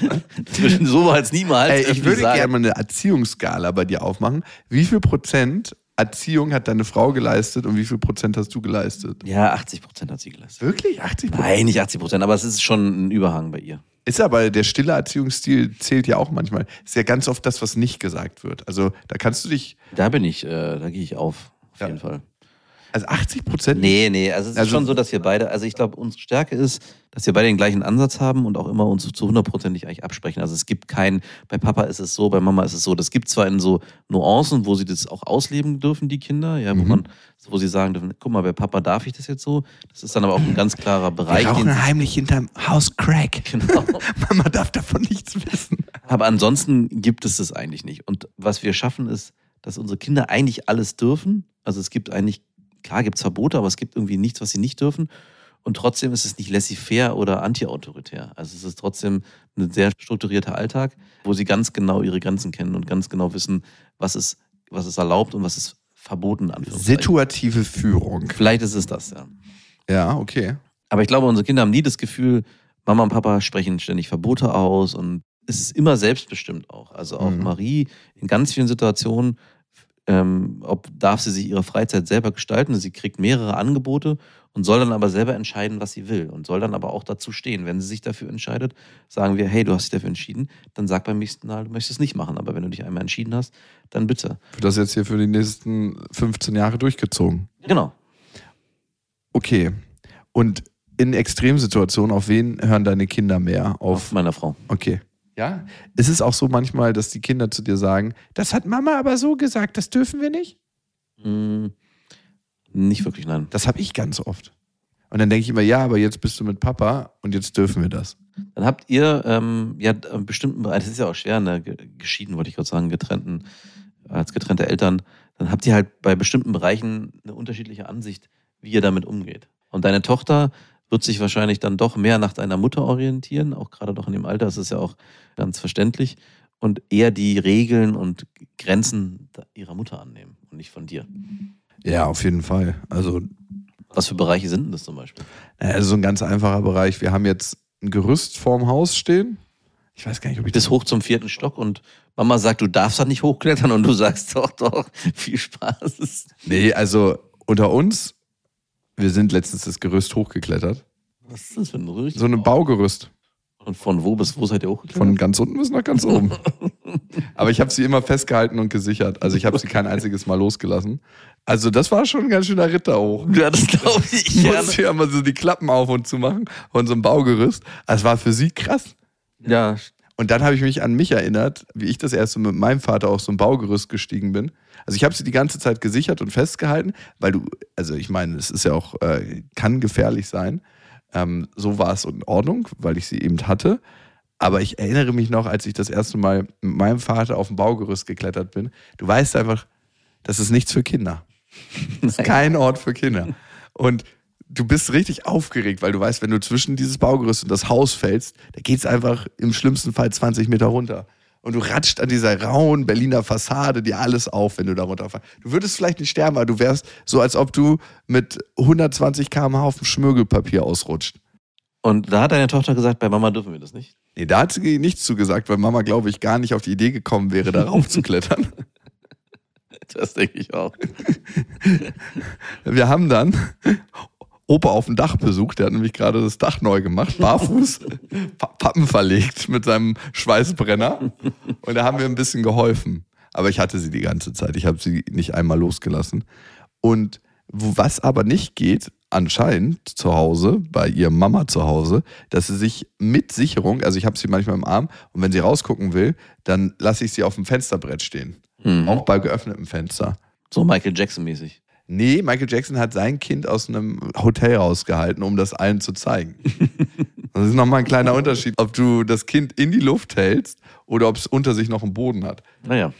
so war es niemals. Ey, ich würde sagen. gerne mal eine Erziehungsskala bei dir aufmachen. Wie viel Prozent Erziehung hat deine Frau geleistet und wie viel Prozent hast du geleistet? Ja, 80 Prozent hat sie geleistet. Wirklich? 80 Prozent? Nein, nicht 80 Prozent, aber es ist schon ein Überhang bei ihr. Ist aber der stille Erziehungsstil zählt ja auch manchmal. Ist ja ganz oft das, was nicht gesagt wird. Also da kannst du dich. Da bin ich, äh, da gehe ich auf, auf Ja. jeden Fall. Also 80 Prozent? Nee, nee, also es ist Also- schon so, dass wir beide, also ich glaube, unsere Stärke ist, dass wir beide den gleichen Ansatz haben und auch immer uns zu hundertprozentig eigentlich absprechen. Also es gibt kein, bei Papa ist es so, bei Mama ist es so. Das gibt zwar in so Nuancen, wo sie das auch ausleben dürfen, die Kinder, ja, wo Mhm. man, wo sie sagen dürfen, guck mal, bei Papa darf ich das jetzt so. Das ist dann aber auch ein ganz klarer Bereich. Wir rauchen heimlich hinterm Haus Crack. Genau. Mama darf davon nichts wissen. Aber ansonsten gibt es das eigentlich nicht. Und was wir schaffen, ist, dass unsere Kinder eigentlich alles dürfen. Also es gibt eigentlich, klar gibt es Verbote, aber es gibt irgendwie nichts, was sie nicht dürfen. Und trotzdem ist es nicht laissez-faire oder anti-autoritär. Also es ist trotzdem ein sehr strukturierter Alltag, wo sie ganz genau ihre Grenzen kennen und ganz genau wissen, was ist, was ist erlaubt und was ist verboten. Anführungszeichen. Situative Führung. Vielleicht ist es das, ja. Ja, okay. Aber ich glaube, unsere Kinder haben nie das Gefühl, Mama und Papa sprechen ständig Verbote aus und es ist immer selbstbestimmt auch. Also auch Mhm. Marie in ganz vielen Situationen, ähm, ob darf sie sich ihre Freizeit selber gestalten. Sie kriegt mehrere Angebote und soll dann aber selber entscheiden, was sie will und soll dann aber auch dazu stehen. Wenn sie sich dafür entscheidet, sagen wir, hey, du hast dich dafür entschieden, dann sag beim nächsten Mal, du möchtest es nicht machen. Aber wenn du dich einmal entschieden hast, dann bitte. Wird das jetzt hier für die nächsten 15 Jahre durchgezogen? Genau. Okay. Und in Extremsituationen, auf wen hören deine Kinder mehr? Auf Auf. meiner Frau. Okay. Ja. Ist es auch so manchmal, dass die Kinder zu dir sagen, das hat Mama aber so gesagt, das dürfen wir nicht? Hm, nicht wirklich, nein. Das habe ich ganz oft. Und dann denke ich immer, ja, aber jetzt bist du mit Papa und jetzt dürfen wir das. Dann habt ihr ähm, ja einen bestimmten Bereich, das ist ja auch schwer, ne, ge- geschieden, wollte ich gerade sagen, getrennten, als getrennte Eltern, dann habt ihr halt bei bestimmten Bereichen eine unterschiedliche Ansicht, wie ihr damit umgeht. Und deine Tochter wird sich wahrscheinlich dann doch mehr nach deiner Mutter orientieren, auch gerade doch in dem Alter, das ist ja auch ganz verständlich, und eher die Regeln und Grenzen ihrer Mutter annehmen und nicht von dir. Ja, auf jeden Fall. Also, Was für Bereiche sind denn das zum Beispiel? also so ein ganz einfacher Bereich. Wir haben jetzt ein Gerüst vorm Haus stehen. Ich weiß gar nicht, ob ich bis hoch zum vierten Stock und Mama sagt, du darfst da nicht hochklettern und du sagst, doch, doch, viel Spaß. Nee, also unter uns, wir sind letztens das Gerüst hochgeklettert. Was ist das für ein Gerücht? So ein Baugerüst. Und von wo bis wo seid ihr hochgeklettert? Von ganz unten bis nach ganz oben. Aber ich habe sie immer festgehalten und gesichert. Also ich habe sie kein einziges Mal losgelassen. Also das war schon ein ganz schöner Ritter hoch. ja, das glaube ich Ich musste ja immer so die Klappen auf und zu machen von so einem Baugerüst. Das war für sie krass. Ja, Und dann habe ich mich an mich erinnert, wie ich das erste Mal mit meinem Vater auf so ein Baugerüst gestiegen bin. Also ich habe sie die ganze Zeit gesichert und festgehalten, weil du, also ich meine, es ist ja auch, äh, kann gefährlich sein. Ähm, so war es in Ordnung, weil ich sie eben hatte. Aber ich erinnere mich noch, als ich das erste Mal mit meinem Vater auf ein Baugerüst geklettert bin. Du weißt einfach, das ist nichts für Kinder. Das ist kein Ort für Kinder. Und du bist richtig aufgeregt, weil du weißt, wenn du zwischen dieses Baugerüst und das Haus fällst, da geht es einfach im schlimmsten Fall 20 Meter runter. Und du ratscht an dieser rauen Berliner Fassade dir alles auf, wenn du da runterfällst. Du würdest vielleicht nicht sterben, aber du wärst so, als ob du mit 120 km/h auf dem Schmirgelpapier ausrutscht. Und da hat deine Tochter gesagt, bei Mama dürfen wir das nicht. Nee, da hat sie nichts zu gesagt, weil Mama, glaube ich, gar nicht auf die Idee gekommen wäre, darauf zu klettern. Das denke ich auch. Wir haben dann Opa auf dem Dach besucht, der hat nämlich gerade das Dach neu gemacht, barfuß, Pa- Pappen verlegt mit seinem Schweißbrenner. Und da haben wir ein bisschen geholfen. Aber ich hatte sie die ganze Zeit. Ich habe sie nicht einmal losgelassen. Und was aber nicht geht, anscheinend zu Hause, bei ihrer Mama zu Hause, dass sie sich mit Sicherung, also ich habe sie manchmal im Arm und wenn sie rausgucken will, dann lasse ich sie auf dem Fensterbrett stehen. Mhm. Auch bei geöffnetem Fenster. So Michael Jackson-mäßig. Nee, Michael Jackson hat sein Kind aus einem Hotel rausgehalten, um das allen zu zeigen. Das ist nochmal ein kleiner Unterschied, ob du das Kind in die Luft hältst oder ob es unter sich noch einen Boden hat. Naja.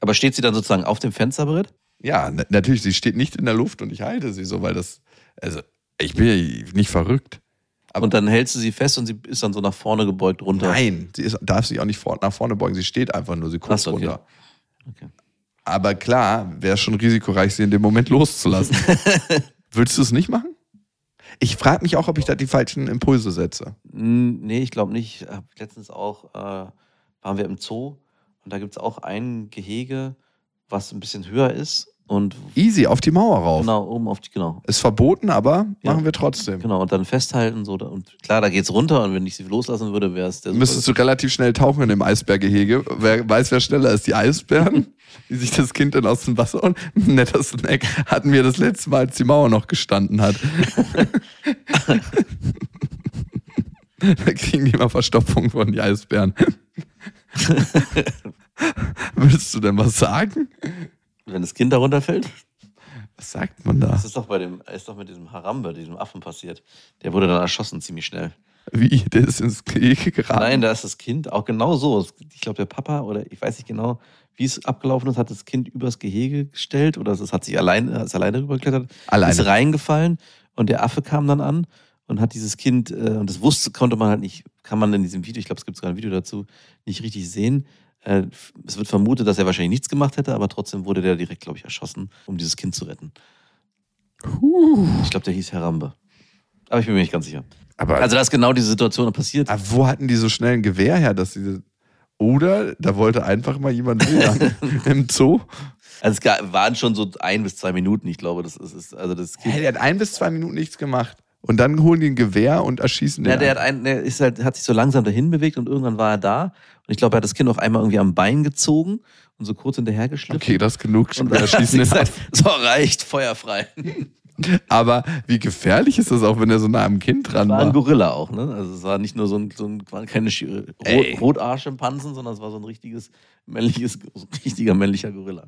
Aber steht sie dann sozusagen auf dem Fensterbrett? Ja, na- natürlich, sie steht nicht in der Luft und ich halte sie so, weil das, also, ich bin ja nicht verrückt. Und dann hältst du sie fest und sie ist dann so nach vorne gebeugt runter. Nein, sie ist, darf sich auch nicht vor, nach vorne beugen, sie steht einfach nur, sie guckt Ach so, okay. runter. Okay. Aber klar, wäre es schon risikoreich, sie in dem Moment loszulassen. Würdest du es nicht machen? Ich frage mich auch, ob ich da die falschen Impulse setze. Mm, Nee, ich glaube nicht. Letztens auch äh, waren wir im Zoo und da gibt es auch ein Gehege, was ein bisschen höher ist und Easy, auf die Mauer rauf. genau, oben auf die, genau. Ist verboten, aber Ja. machen wir trotzdem. Genau, und dann festhalten. So, da- und klar, da geht's runter und wenn ich sie loslassen würde, wäre es der Müsstest du relativ schnell tauchen in dem Eisbärgehege. Wer weiß, wer schneller ist? Die Eisbären, die sich das Kind dann aus dem Wasser und netter Snack hatten wir das letzte Mal, als die Mauer noch gestanden hat. da kriegen die immer Verstopfung von die Eisbären. Würdest du denn was sagen? Wenn das Kind da runterfällt? Was sagt man da? Das ist doch bei dem, ist doch mit diesem Harambe, diesem Affen passiert. Der wurde dann erschossen ziemlich schnell. Wie? Der ist ins Gehege geraten. Nein, da ist das Kind auch genau so. Ich glaube, der Papa oder ich weiß nicht genau, wie es abgelaufen ist, hat das Kind übers Gehege gestellt oder es hat sich alleine, ist alleine rübergeklettert, Alleine. ist reingefallen und der Affe kam dann an und hat dieses Kind, äh, und das wusste, konnte man halt nicht, kann man in diesem Video, ich glaube, es gibt sogar ein Video dazu, nicht richtig sehen. Äh, es wird vermutet, dass er wahrscheinlich nichts gemacht hätte, aber trotzdem wurde der direkt, glaube ich, erschossen, um dieses Kind zu retten. Ich glaube, der hieß Harambe. Aber ich bin mir nicht ganz sicher. Aber Also, da ist genau diese Situation passiert. Aber wo hatten die so schnell ein Gewehr her, dass diese. Oder da wollte einfach mal jemand wildern im Zoo. Also es waren schon so ein bis zwei Minuten, ich glaube, das ist, ist also das Hä, der hat ein bis zwei Minuten nichts gemacht. Und dann holen die ein Gewehr und erschießen den. Ja, der hat, einfach. ein, der ist halt, hat sich so langsam dahin bewegt und irgendwann war er da. Und ich glaube, er hat das Kind auch einmal irgendwie am Bein gezogen und so kurz hinterhergeschliffen. okay, das ist genug. und Wir dann erschießen ist halt, so reicht, feuerfrei. Aber wie gefährlich ist das auch, wenn er so nah am Kind dran War ein war? Gorilla auch, ne? Also es war nicht nur so ein, so ein waren keine. Rot, Rotarschimpansen, sondern es war so ein richtiges männliches, ein richtiger männlicher Gorilla.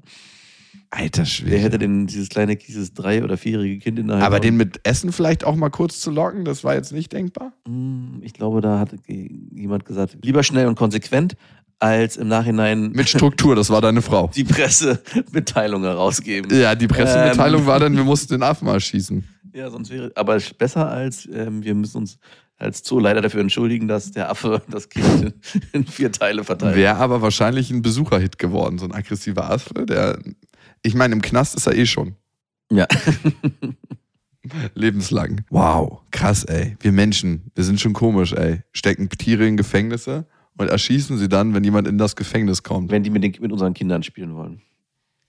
Alter Der Schwede. hätte den, dieses kleine, dieses drei- oder vierjährige Kind in der Aber den mit Essen vielleicht auch mal kurz zu locken, das war jetzt nicht denkbar. Hm, Ich glaube, da hat jemand gesagt, lieber schnell und konsequent, als im Nachhinein Mit Struktur, das war deine Frau. die Pressemitteilung herausgeben. Ja, die Pressemitteilung Ähm. war dann, wir mussten den Affen erschießen. Ja, sonst wäre, aber besser als ähm, wir müssen uns als Zoo leider dafür entschuldigen, dass der Affe das Kind in, in vier Teile verteilt. Wäre aber wahrscheinlich ein Besucherhit geworden, so ein aggressiver Affe, der. Ich meine, im Knast ist er eh schon. Ja. Lebenslang. Wow, krass, ey. Wir Menschen, wir sind schon komisch, ey. Stecken Tiere in Gefängnisse und erschießen sie dann, wenn jemand in das Gefängnis kommt. Wenn die mit, den, mit unseren Kindern spielen wollen.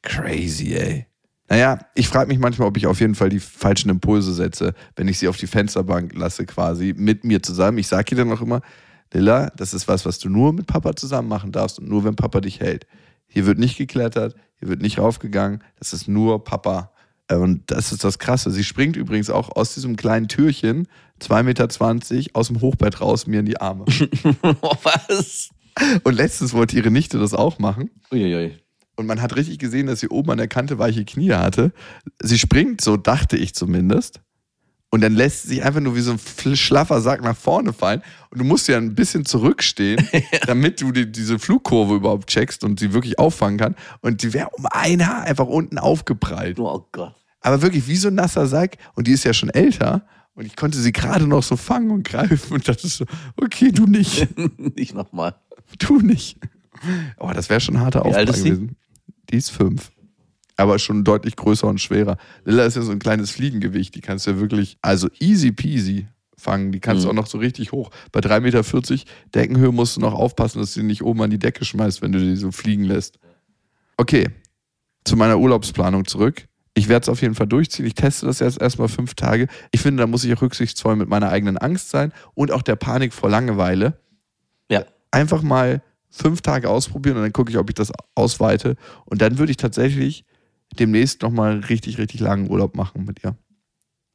Crazy, ey. Naja, ich frage mich manchmal, ob ich auf jeden Fall die falschen Impulse setze, wenn ich sie auf die Fensterbank lasse, quasi mit mir zusammen. Ich sage ihr dann auch immer, Lilla, das ist was, was du nur mit Papa zusammen machen darfst und nur, wenn Papa dich hält. Hier wird nicht geklettert, hier wird nicht raufgegangen, das ist nur Papa. Äh, Und das ist das Krasse. Sie springt übrigens auch aus diesem kleinen Türchen, 2,20 Meter, aus dem Hochbett raus, mir in die Arme. was? Und letztens wollte ihre Nichte das auch machen. Uiuiui. Und man hat richtig gesehen, dass sie oben an der Kante weiche Knie hatte. Sie springt, so dachte ich zumindest. Und dann lässt sich einfach nur wie so ein schlaffer Sack nach vorne fallen. Und du musst ja ein bisschen zurückstehen, damit du die, diese Flugkurve überhaupt checkst und sie wirklich auffangen kann. Und die wäre um ein Haar einfach unten aufgeprallt. Oh Gott. Aber wirklich wie so ein nasser Sack. Und die ist ja schon älter. Und ich konnte sie gerade noch so fangen und greifen. Und dachte so, okay, du nicht. nicht nochmal. Du nicht. Oh, das wäre schon ein harter sie? gewesen. Die ist fünf. Aber schon deutlich größer und schwerer. Lilla ist ja so ein kleines Fliegengewicht. Die kannst du ja wirklich, also easy peasy fangen. Die kannst du Mhm. auch noch so richtig hoch. Bei 3,40 Meter Deckenhöhe musst du noch aufpassen, dass du die nicht oben an die Decke schmeißt, wenn du die so fliegen lässt. Okay, zu meiner Urlaubsplanung zurück. Ich werde es auf jeden Fall durchziehen. Ich teste das jetzt erstmal fünf Tage. Ich finde, da muss ich auch rücksichtsvoll mit meiner eigenen Angst sein und auch der Panik vor Langeweile Ja. einfach mal fünf Tage ausprobieren und dann gucke ich, ob ich das ausweite. Und dann würde ich tatsächlich demnächst nochmal richtig, richtig langen Urlaub machen mit ihr.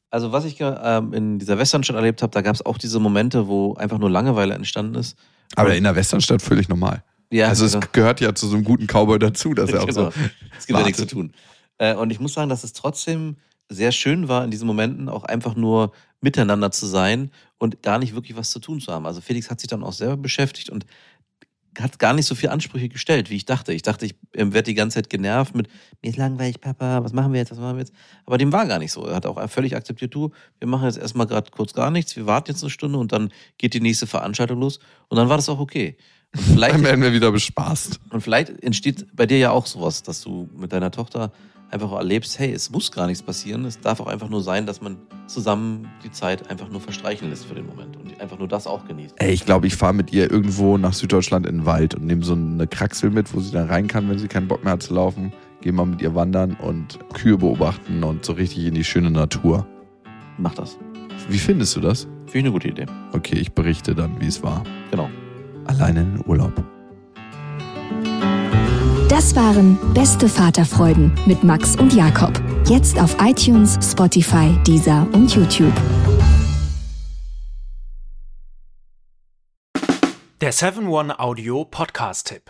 Also was ich ähm, in dieser Westernstadt erlebt habe, da gab es auch diese Momente, wo einfach nur Langeweile entstanden ist. Aber in der Westernstadt völlig normal. Ja, also genau. es gehört ja zu so einem guten Cowboy dazu, dass er auch genau. so. Es gibt ja nichts zu wartet. tun. Äh, und ich muss sagen, dass es trotzdem sehr schön war, in diesen Momenten auch einfach nur miteinander zu sein und gar nicht wirklich was zu tun zu haben. Also Felix hat sich dann auch selber beschäftigt und hat gar nicht so viele Ansprüche gestellt, wie ich dachte. Ich dachte, ich ähm, werde die ganze Zeit genervt mit, mir ist langweilig, Papa, was machen wir jetzt, was machen wir jetzt? Aber dem war gar nicht so. Er hat auch völlig akzeptiert, du, wir machen jetzt erstmal gerade kurz gar nichts, wir warten jetzt eine Stunde und dann geht die nächste Veranstaltung los und dann war das auch okay. Und vielleicht Dann werden wir wieder bespaßt. und vielleicht entsteht bei dir ja auch sowas, dass du mit deiner Tochter einfach auch erlebst, hey, es muss gar nichts passieren. Es darf auch einfach nur sein, dass man zusammen die Zeit einfach nur verstreichen lässt für den Moment und einfach nur das auch genießt. Ey, ich glaube, ich fahre mit ihr irgendwo nach Süddeutschland in den Wald und nehme so eine Kraxel mit, wo sie dann rein kann, wenn sie keinen Bock mehr hat zu laufen. gehe mal mit ihr wandern und Kühe beobachten und so richtig in die schöne Natur. Mach das. Wie findest du das? Finde ich eine gute Idee. Okay, ich berichte dann, wie es war. Genau. Alleine in den Urlaub. Waren Beste Vaterfreuden mit Max und Jakob. Jetzt auf iTunes, Spotify, Deezer und YouTube. Der 7-One-Audio-Podcast-Tipp.